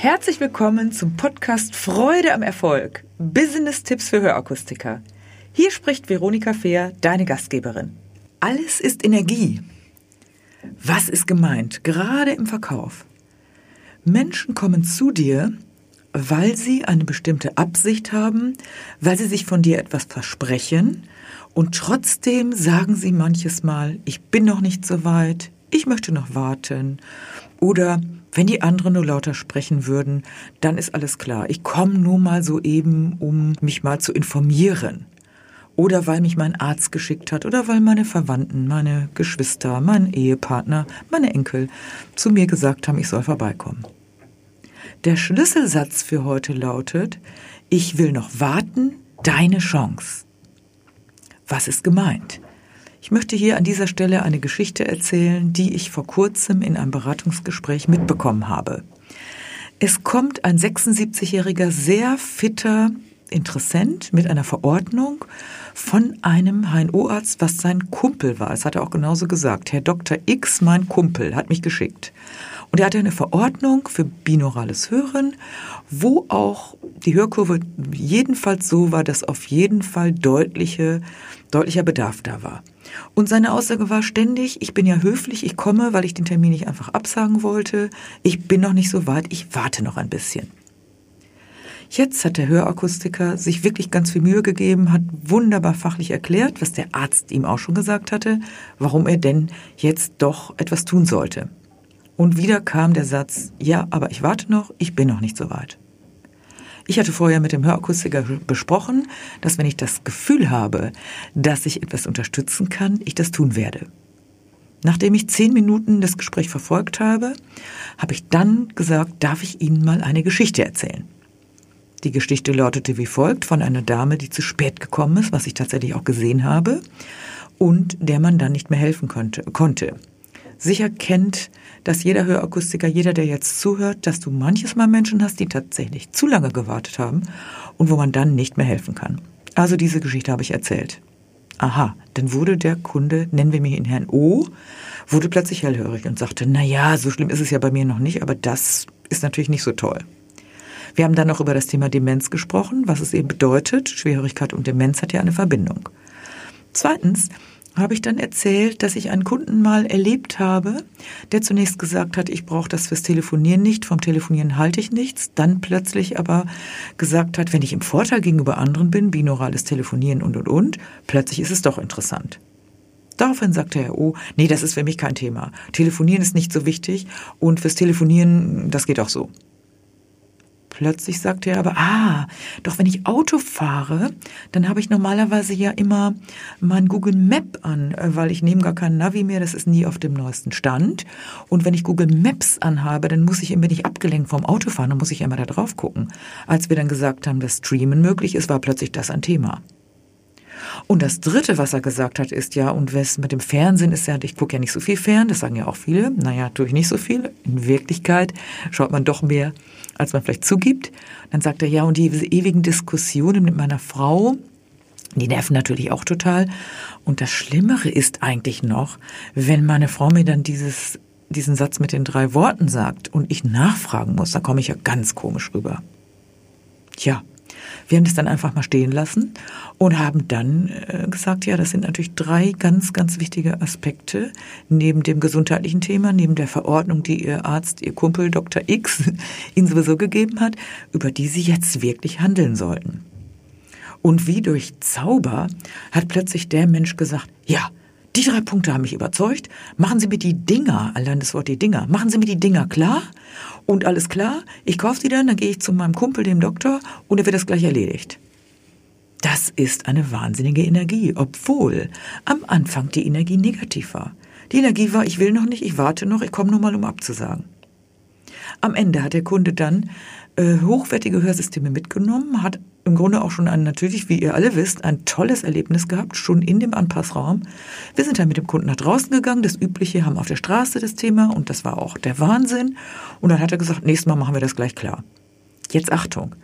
Herzlich willkommen zum Podcast Freude am Erfolg. Business-Tipps für Hörakustiker. Hier spricht Veronika Fehr, deine Gastgeberin. Alles ist Energie. Was ist gemeint? Gerade im Verkauf. Menschen kommen zu dir, weil sie eine bestimmte Absicht haben, weil sie sich von dir etwas versprechen und trotzdem sagen sie manches Mal, ich bin noch nicht so weit, ich möchte noch warten oder wenn die anderen nur lauter sprechen würden, dann ist alles klar. Ich komme nur mal so eben, um mich mal zu informieren. Oder weil mich mein Arzt geschickt hat oder weil meine Verwandten, meine Geschwister, mein Ehepartner, meine Enkel zu mir gesagt haben, ich soll vorbeikommen. Der Schlüsselsatz für heute lautet, ich will noch warten, deine Chance. Was ist gemeint? Ich möchte hier an dieser Stelle eine Geschichte erzählen, die ich vor kurzem in einem Beratungsgespräch mitbekommen habe. Es kommt ein 76-jähriger, sehr fitter Interessent mit einer Verordnung von einem HNO-Arzt, was sein Kumpel war. Das hat er auch genauso gesagt. Herr Dr. X, mein Kumpel, hat mich geschickt. Und er hatte eine Verordnung für binaurales Hören, wo auch die Hörkurve jedenfalls so war, dass auf jeden Fall deutliche, deutlicher Bedarf da war. Und seine Aussage war ständig, ich bin ja höflich, ich komme, weil ich den Termin nicht einfach absagen wollte. Ich bin noch nicht so weit, ich warte noch ein bisschen. Jetzt hat der Hörakustiker sich wirklich ganz viel Mühe gegeben, hat wunderbar fachlich erklärt, was der Arzt ihm auch schon gesagt hatte, warum er denn jetzt doch etwas tun sollte. Und wieder kam der Satz, ja, aber ich warte noch, ich bin noch nicht so weit. Ich hatte vorher mit dem Hörakustiker besprochen, dass wenn ich das Gefühl habe, dass ich etwas unterstützen kann, ich das tun werde. Nachdem ich zehn Minuten das Gespräch verfolgt habe, habe ich dann gesagt, darf ich Ihnen mal eine Geschichte erzählen. Die Geschichte lautete wie folgt von einer Dame, die zu spät gekommen ist, was ich tatsächlich auch gesehen habe, und der man dann nicht mehr helfen konnte. Sicher kennt dass jeder Hörakustiker, jeder, der jetzt zuhört, dass du manches Mal Menschen hast, die tatsächlich zu lange gewartet haben und wo man dann nicht mehr helfen kann. Also diese Geschichte habe ich erzählt. Aha, dann wurde der Kunde, nennen wir ihn Herrn O, wurde plötzlich hellhörig und sagte, na ja, so schlimm ist es ja bei mir noch nicht, aber das ist natürlich nicht so toll. Wir haben dann noch über das Thema Demenz gesprochen, was es eben bedeutet. Schwerhörigkeit und Demenz hat ja eine Verbindung. Zweitens habe ich dann erzählt, dass ich einen Kunden mal erlebt habe, der zunächst gesagt hat, ich brauche das fürs Telefonieren nicht, vom Telefonieren halte ich nichts, dann plötzlich aber gesagt hat, wenn ich im Vorteil gegenüber anderen bin, binaurales Telefonieren und und und, plötzlich ist es doch interessant. Daraufhin sagte er, oh, nee, das ist für mich kein Thema. Telefonieren ist nicht so wichtig und fürs Telefonieren, das geht auch so. Plötzlich sagte er aber, ah, doch wenn ich Auto fahre, dann habe ich normalerweise ja immer mein Google Map an, äh, weil ich nehme gar keinen Navi mehr, das ist nie auf dem neuesten Stand. Und wenn ich Google Maps anhabe, dann muss ich immer nicht abgelenkt vom Autofahren, dann muss ich immer da drauf gucken. Als wir dann gesagt haben, dass Streamen möglich ist, war plötzlich das ein Thema. Und das Dritte, was er gesagt hat, ist ja, und was mit dem Fernsehen ist ja, ich gucke ja nicht so viel fern, das sagen ja auch viele. Naja, tue ich nicht so viel. In Wirklichkeit schaut man doch mehr als man vielleicht zugibt. Dann sagt er, ja, und diese ewigen Diskussionen mit meiner Frau, die nerven natürlich auch total. Und das Schlimmere ist eigentlich noch, wenn meine Frau mir dann dieses, diesen Satz mit den drei Worten sagt und ich nachfragen muss, dann komme ich ja ganz komisch rüber. Tja, wir haben das dann einfach mal stehen lassen und haben dann äh, gesagt, ja, das sind natürlich drei ganz, ganz wichtige Aspekte neben dem gesundheitlichen Thema, neben der Verordnung, die Ihr Arzt, Ihr Kumpel Dr. X Ihnen sowieso gegeben hat, über die Sie jetzt wirklich handeln sollten. Und wie durch Zauber hat plötzlich der Mensch gesagt, ja, die drei Punkte haben mich überzeugt. Machen Sie mir die Dinger, allein das Wort die Dinger, machen Sie mir die Dinger klar und alles klar. Ich kaufe die dann, dann gehe ich zu meinem Kumpel, dem Doktor, und er wird das gleich erledigt. Das ist eine wahnsinnige Energie, obwohl am Anfang die Energie negativ war. Die Energie war, ich will noch nicht, ich warte noch, ich komme nur mal, um abzusagen. Am Ende hat der Kunde dann äh, hochwertige Hörsysteme mitgenommen, hat im Grunde auch schon ein, natürlich, wie ihr alle wisst, ein tolles Erlebnis gehabt, schon in dem Anpassraum. Wir sind dann mit dem Kunden nach draußen gegangen, das Übliche, haben auf der Straße das Thema und das war auch der Wahnsinn. Und dann hat er gesagt, nächstes Mal machen wir das gleich klar. Jetzt Achtung.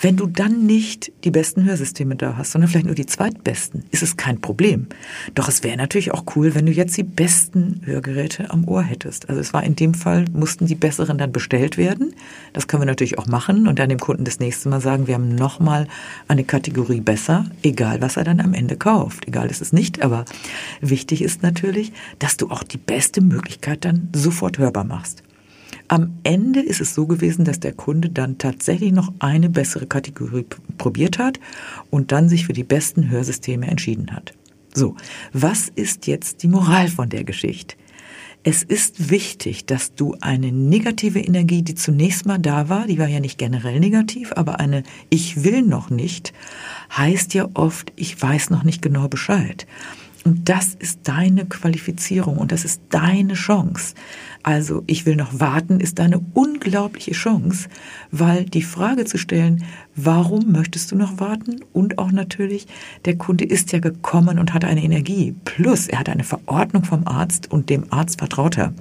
Wenn du dann nicht die besten Hörsysteme da hast, sondern vielleicht nur die zweitbesten, ist es kein Problem. Doch es wäre natürlich auch cool, wenn du jetzt die besten Hörgeräte am Ohr hättest. Also es war in dem Fall, mussten die besseren dann bestellt werden. Das können wir natürlich auch machen und dann dem Kunden das nächste Mal sagen, wir haben nochmal eine Kategorie besser, egal was er dann am Ende kauft. Egal ist es nicht, aber wichtig ist natürlich, dass du auch die beste Möglichkeit dann sofort hörbar machst. Am Ende ist es so gewesen, dass der Kunde dann tatsächlich noch eine bessere Kategorie probiert hat und dann sich für die besten Hörsysteme entschieden hat. So, was ist jetzt die Moral von der Geschichte? Es ist wichtig, dass du eine negative Energie, die zunächst mal da war, die war ja nicht generell negativ, aber eine Ich will noch nicht, heißt ja oft, ich weiß noch nicht genau Bescheid. Und das ist deine Qualifizierung und das ist deine Chance. Also ich will noch warten, ist eine unglaubliche Chance, weil die Frage zu stellen, warum möchtest du noch warten? Und auch natürlich, der Kunde ist ja gekommen und hat eine Energie. Plus, er hat eine Verordnung vom Arzt und dem Arzt vertraut er.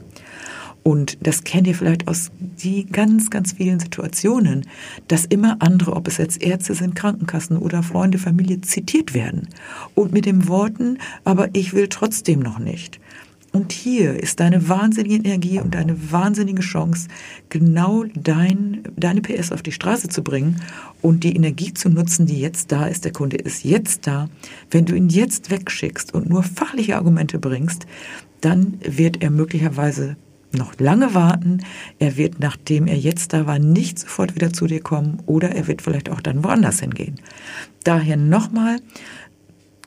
Und das kennt ihr vielleicht aus die ganz, ganz vielen Situationen, dass immer andere, ob es jetzt Ärzte sind, Krankenkassen oder Freunde, Familie, zitiert werden. Und mit den Worten, aber ich will trotzdem noch nicht. Und hier ist deine wahnsinnige Energie und deine wahnsinnige Chance, genau dein, deine PS auf die Straße zu bringen und die Energie zu nutzen, die jetzt da ist. Der Kunde ist jetzt da. Wenn du ihn jetzt wegschickst und nur fachliche Argumente bringst, dann wird er möglicherweise noch lange warten. Er wird, nachdem er jetzt da war, nicht sofort wieder zu dir kommen oder er wird vielleicht auch dann woanders hingehen. Daher nochmal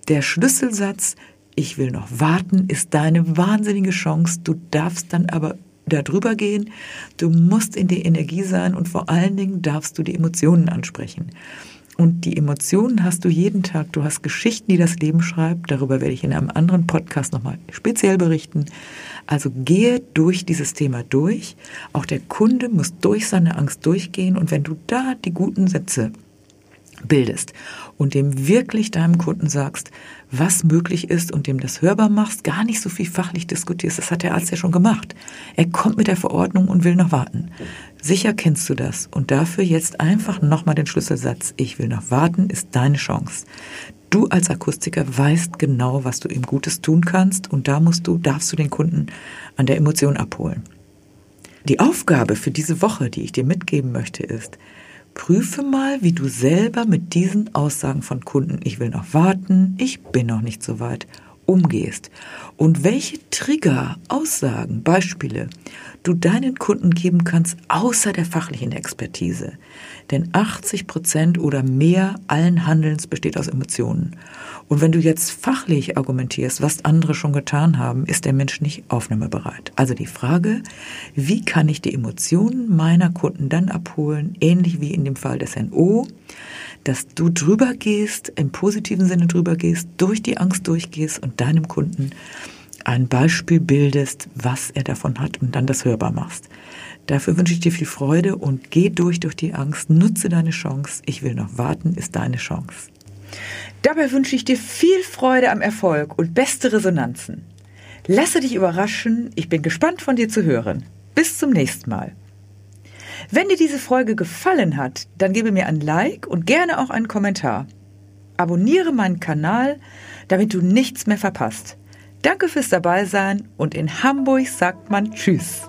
der Schlüsselsatz, ich will noch warten, ist deine wahnsinnige Chance. Du darfst dann aber darüber gehen. Du musst in der Energie sein und vor allen Dingen darfst du die Emotionen ansprechen. Und die Emotionen hast du jeden Tag. Du hast Geschichten, die das Leben schreibt. Darüber werde ich in einem anderen Podcast nochmal speziell berichten. Also gehe durch dieses Thema durch. Auch der Kunde muss durch seine Angst durchgehen. Und wenn du da die guten Sätze bildest und dem wirklich deinem Kunden sagst, was möglich ist und dem das hörbar machst, gar nicht so viel fachlich diskutierst. Das hat der Arzt ja schon gemacht. Er kommt mit der Verordnung und will noch warten. Sicher kennst du das. Und dafür jetzt einfach nochmal den Schlüsselsatz. Ich will noch warten, ist deine Chance. Du als Akustiker weißt genau, was du ihm Gutes tun kannst und da musst du, darfst du den Kunden an der Emotion abholen. Die Aufgabe für diese Woche, die ich dir mitgeben möchte, ist, Prüfe mal, wie du selber mit diesen Aussagen von Kunden, ich will noch warten, ich bin noch nicht so weit, umgehst und welche Trigger, Aussagen, Beispiele du deinen Kunden geben kannst, außer der fachlichen Expertise. Denn 80 Prozent oder mehr allen Handelns besteht aus Emotionen. Und wenn du jetzt fachlich argumentierst, was andere schon getan haben, ist der Mensch nicht aufnahmebereit. Also die Frage, wie kann ich die Emotionen meiner Kunden dann abholen, ähnlich wie in dem Fall des NO, dass du drüber gehst, im positiven Sinne drüber gehst, durch die Angst durchgehst und deinem Kunden ein Beispiel bildest, was er davon hat und dann das hörbar machst. Dafür wünsche ich dir viel Freude und geh durch durch die Angst, nutze deine Chance. Ich will noch warten, ist deine Chance. Dabei wünsche ich dir viel Freude am Erfolg und beste Resonanzen. Lasse dich überraschen, ich bin gespannt von dir zu hören. Bis zum nächsten Mal. Wenn dir diese Folge gefallen hat, dann gebe mir ein Like und gerne auch einen Kommentar. Abonniere meinen Kanal, damit du nichts mehr verpasst. Danke fürs Dabeisein und in Hamburg sagt man Tschüss.